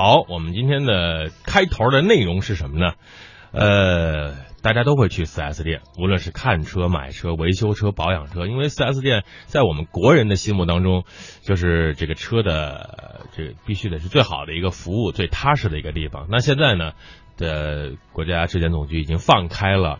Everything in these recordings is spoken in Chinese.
好，我们今天的开头的内容是什么呢？呃，大家都会去 4S 店，无论是看车、买车、维修车、保养车，因为 4S 店在我们国人的心目当中，就是这个车的这必须得是最好的一个服务、最踏实的一个地方。那现在呢，的国家质检总局已经放开了。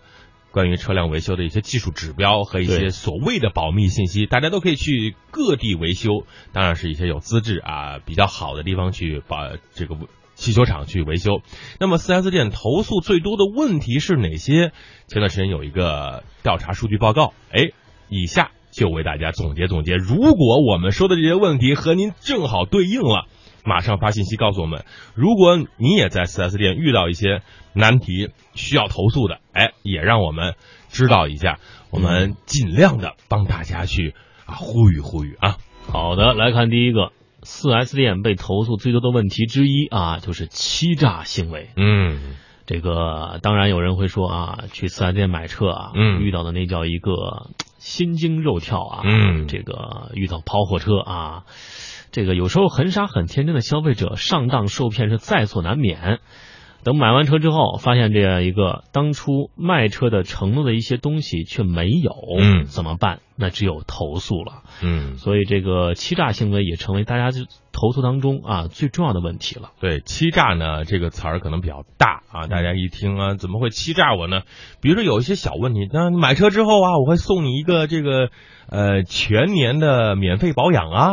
关于车辆维修的一些技术指标和一些所谓的保密信息，大家都可以去各地维修，当然是一些有资质啊比较好的地方去把这个汽修厂去维修。那么四 S 店投诉最多的问题是哪些？前段时间有一个调查数据报告，哎，以下就为大家总结总结。如果我们说的这些问题和您正好对应了。马上发信息告诉我们，如果你也在 4S 店遇到一些难题需要投诉的，哎，也让我们知道一下，我们尽量的帮大家去啊呼吁呼吁啊。好的，来看第一个，4S 店被投诉最多的问题之一啊，就是欺诈行为。嗯，这个当然有人会说啊，去 4S 店买车啊，嗯，遇到的那叫一个心惊肉跳啊，嗯，这个遇到跑火车啊。这个有时候很傻很天真的消费者上当受骗是在所难免。等买完车之后，发现这样一个当初卖车的承诺的一些东西却没有，嗯，怎么办？那只有投诉了，嗯。所以这个欺诈行为也成为大家就投诉当中啊最重要的问题了。对，欺诈呢这个词儿可能比较大啊，大家一听啊怎么会欺诈我呢？比如说有一些小问题，那买车之后啊，我会送你一个这个呃全年的免费保养啊。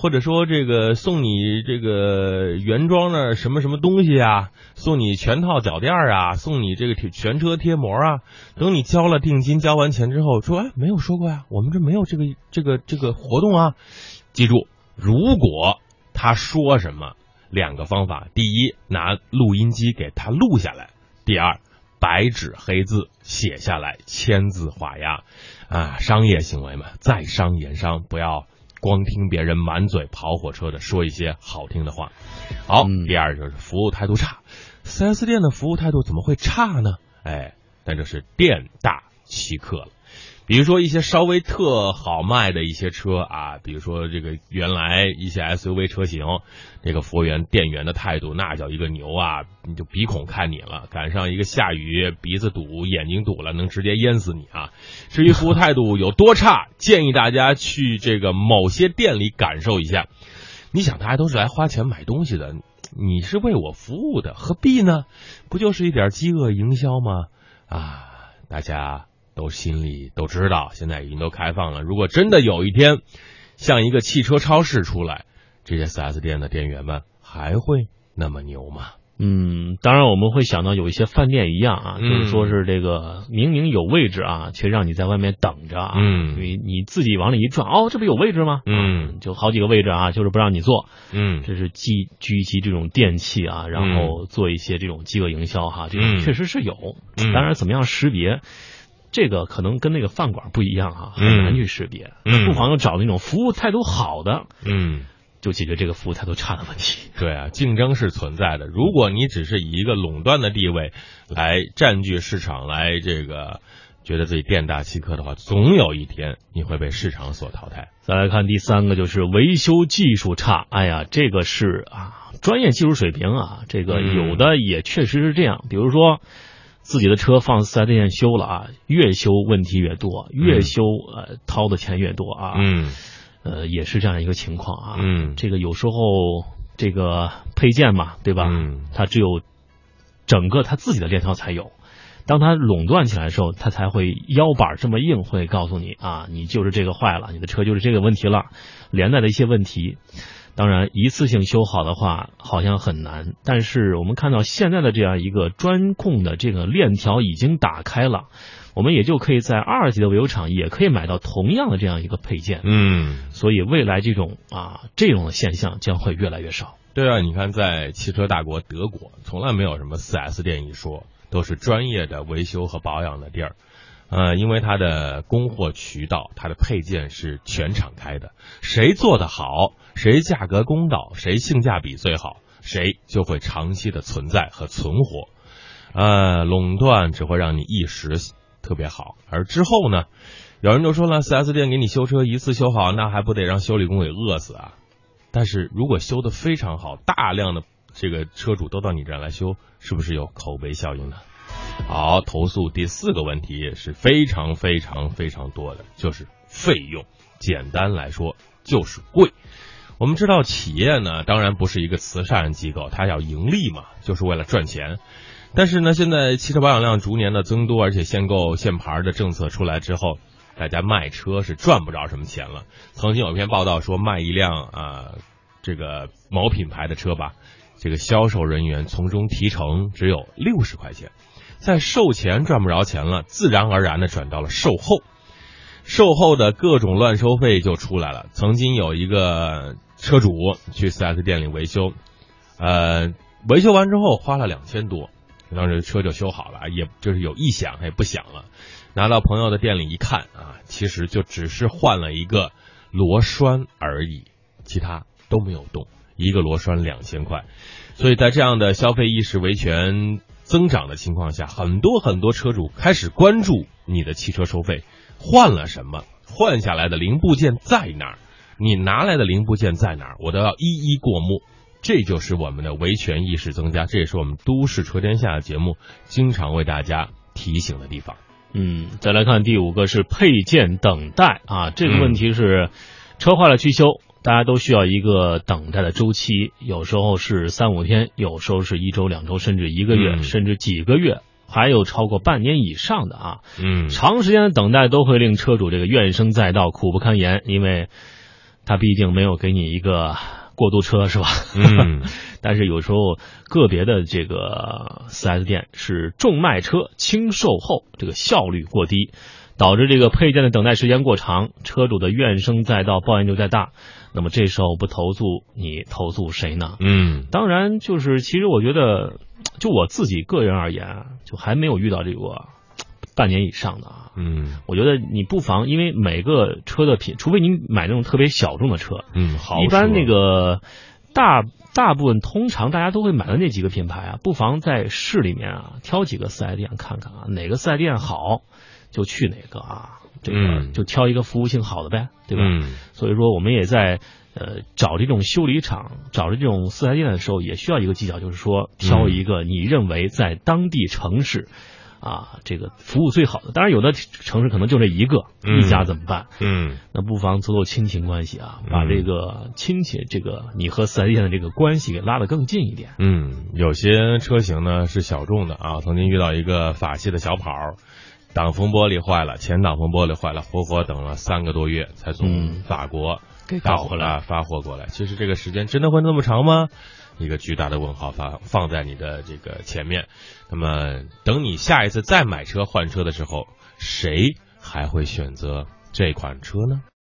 或者说这个送你这个原装的什么什么东西啊，送你全套脚垫啊，送你这个全车贴膜啊。等你交了定金，交完钱之后，说哎，没有说过呀，我们这没有这个这个这个活动啊。记住，如果他说什么，两个方法：第一，拿录音机给他录下来；第二，白纸黑字写下来，签字画押。啊，商业行为嘛，在商言商，不要。光听别人满嘴跑火车的说一些好听的话，好，第二就是服务态度差。四 S 店的服务态度怎么会差呢？哎，那就是店大欺客了。比如说一些稍微特好卖的一些车啊，比如说这个原来一些 SUV 车型，这个服务员店员的态度那叫一个牛啊，你就鼻孔看你了。赶上一个下雨，鼻子堵，眼睛堵了，能直接淹死你啊！至于服务态度有多差，建议大家去这个某些店里感受一下。你想，大家都是来花钱买东西的，你是为我服务的，何必呢？不就是一点饥饿营销吗？啊，大家。都心里都知道，现在已经都开放了。如果真的有一天，像一个汽车超市出来，这些 4S 店的店员们还会那么牛吗？嗯，当然我们会想到有一些饭店一样啊，就是说是这个明明有位置啊，却让你在外面等着啊。嗯，你你自己往里一转，哦，这不有位置吗？嗯，就好几个位置啊，就是不让你坐。嗯，这是积聚集这种电器啊，然后做一些这种饥饿营销哈，这种确实是有。当然，怎么样识别？这个可能跟那个饭馆不一样哈，很难去识别。嗯不妨就找那种服务态度好的，嗯，就解决这个服务态度差的问题。对啊，竞争是存在的。如果你只是以一个垄断的地位来占据市场，来这个觉得自己店大欺客的话，总有一天你会被市场所淘汰。再来看第三个，就是维修技术差。哎呀，这个是啊，专业技术水平啊，这个有的也确实是这样。比如说。自己的车放四 S 店修了啊，越修问题越多，越修呃掏的钱越多啊，嗯，呃也是这样一个情况啊，嗯，这个有时候这个配件嘛，对吧？嗯，它只有整个他自己的链条才有，当他垄断起来的时候，他才会腰板这么硬，会告诉你啊，你就是这个坏了，你的车就是这个问题了，连带的一些问题。当然，一次性修好的话好像很难，但是我们看到现在的这样一个专控的这个链条已经打开了，我们也就可以在二级的维修厂也可以买到同样的这样一个配件。嗯，所以未来这种啊这种的现象将会越来越少。对啊，你看在汽车大国德国，从来没有什么四 S 店一说，都是专业的维修和保养的地儿。呃，因为它的供货渠道，它的配件是全敞开的，谁做的好，谁价格公道，谁性价比最好，谁就会长期的存在和存活。呃，垄断只会让你一时特别好，而之后呢，有人就说了，四 S 店给你修车一次修好，那还不得让修理工给饿死啊？但是如果修的非常好，大量的这个车主都到你这儿来修，是不是有口碑效应呢？好，投诉第四个问题是非常非常非常多的，就是费用。简单来说，就是贵。我们知道，企业呢，当然不是一个慈善机构，它要盈利嘛，就是为了赚钱。但是呢，现在汽车保养量逐年的增多，而且限购限牌的政策出来之后，大家卖车是赚不着什么钱了。曾经有一篇报道说，卖一辆啊这个某品牌的车吧，这个销售人员从中提成只有六十块钱。在售前赚不着钱了，自然而然的转到了售后，售后的各种乱收费就出来了。曾经有一个车主去 4S 店里维修，呃，维修完之后花了两千多，当时车就修好了，也就是有异响，也不响了。拿到朋友的店里一看啊，其实就只是换了一个螺栓而已，其他都没有动。一个螺栓两千块，所以在这样的消费意识维权。增长的情况下，很多很多车主开始关注你的汽车收费换了什么，换下来的零部件在哪儿，你拿来的零部件在哪儿，我都要一一过目。这就是我们的维权意识增加，这也是我们都市车天下的节目经常为大家提醒的地方。嗯，再来看第五个是配件等待啊，这个问题是车坏了去修。大家都需要一个等待的周期，有时候是三五天，有时候是一周、两周，甚至一个月，甚至几个月，还有超过半年以上的啊。嗯，长时间的等待都会令车主这个怨声载道、苦不堪言，因为他毕竟没有给你一个过渡车，是吧？嗯。但是有时候个别的这个四 S 店是重卖车轻售后，这个效率过低。导致这个配件的等待时间过长，车主的怨声载道，抱怨就在大。那么这时候不投诉你，投诉谁呢？嗯，当然就是其实我觉得，就我自己个人而言，就还没有遇到这个半年以上的啊。嗯，我觉得你不妨，因为每个车的品，除非你买那种特别小众的车，嗯，好，一般那个大大部分通常大家都会买的那几个品牌啊，不妨在市里面啊挑几个四 S 店看看啊，哪个四 S 店好。就去哪个啊？这个就挑一个服务性好的呗，对吧？所以说我们也在呃找这种修理厂、找这种四 S 店的时候，也需要一个技巧，就是说挑一个你认为在当地城市啊这个服务最好的。当然，有的城市可能就这一个一家怎么办？嗯，那不妨走走亲情关系啊，把这个亲戚这个你和四 S 店的这个关系给拉得更近一点。嗯，有些车型呢是小众的啊，曾经遇到一个法系的小跑。挡风玻璃坏了，前挡风玻璃坏了，活活等了三个多月才从法国给搞回来发货过来。其实这个时间真的会那么长吗？一个巨大的问号发放在你的这个前面。那么等你下一次再买车换车的时候，谁还会选择这款车呢？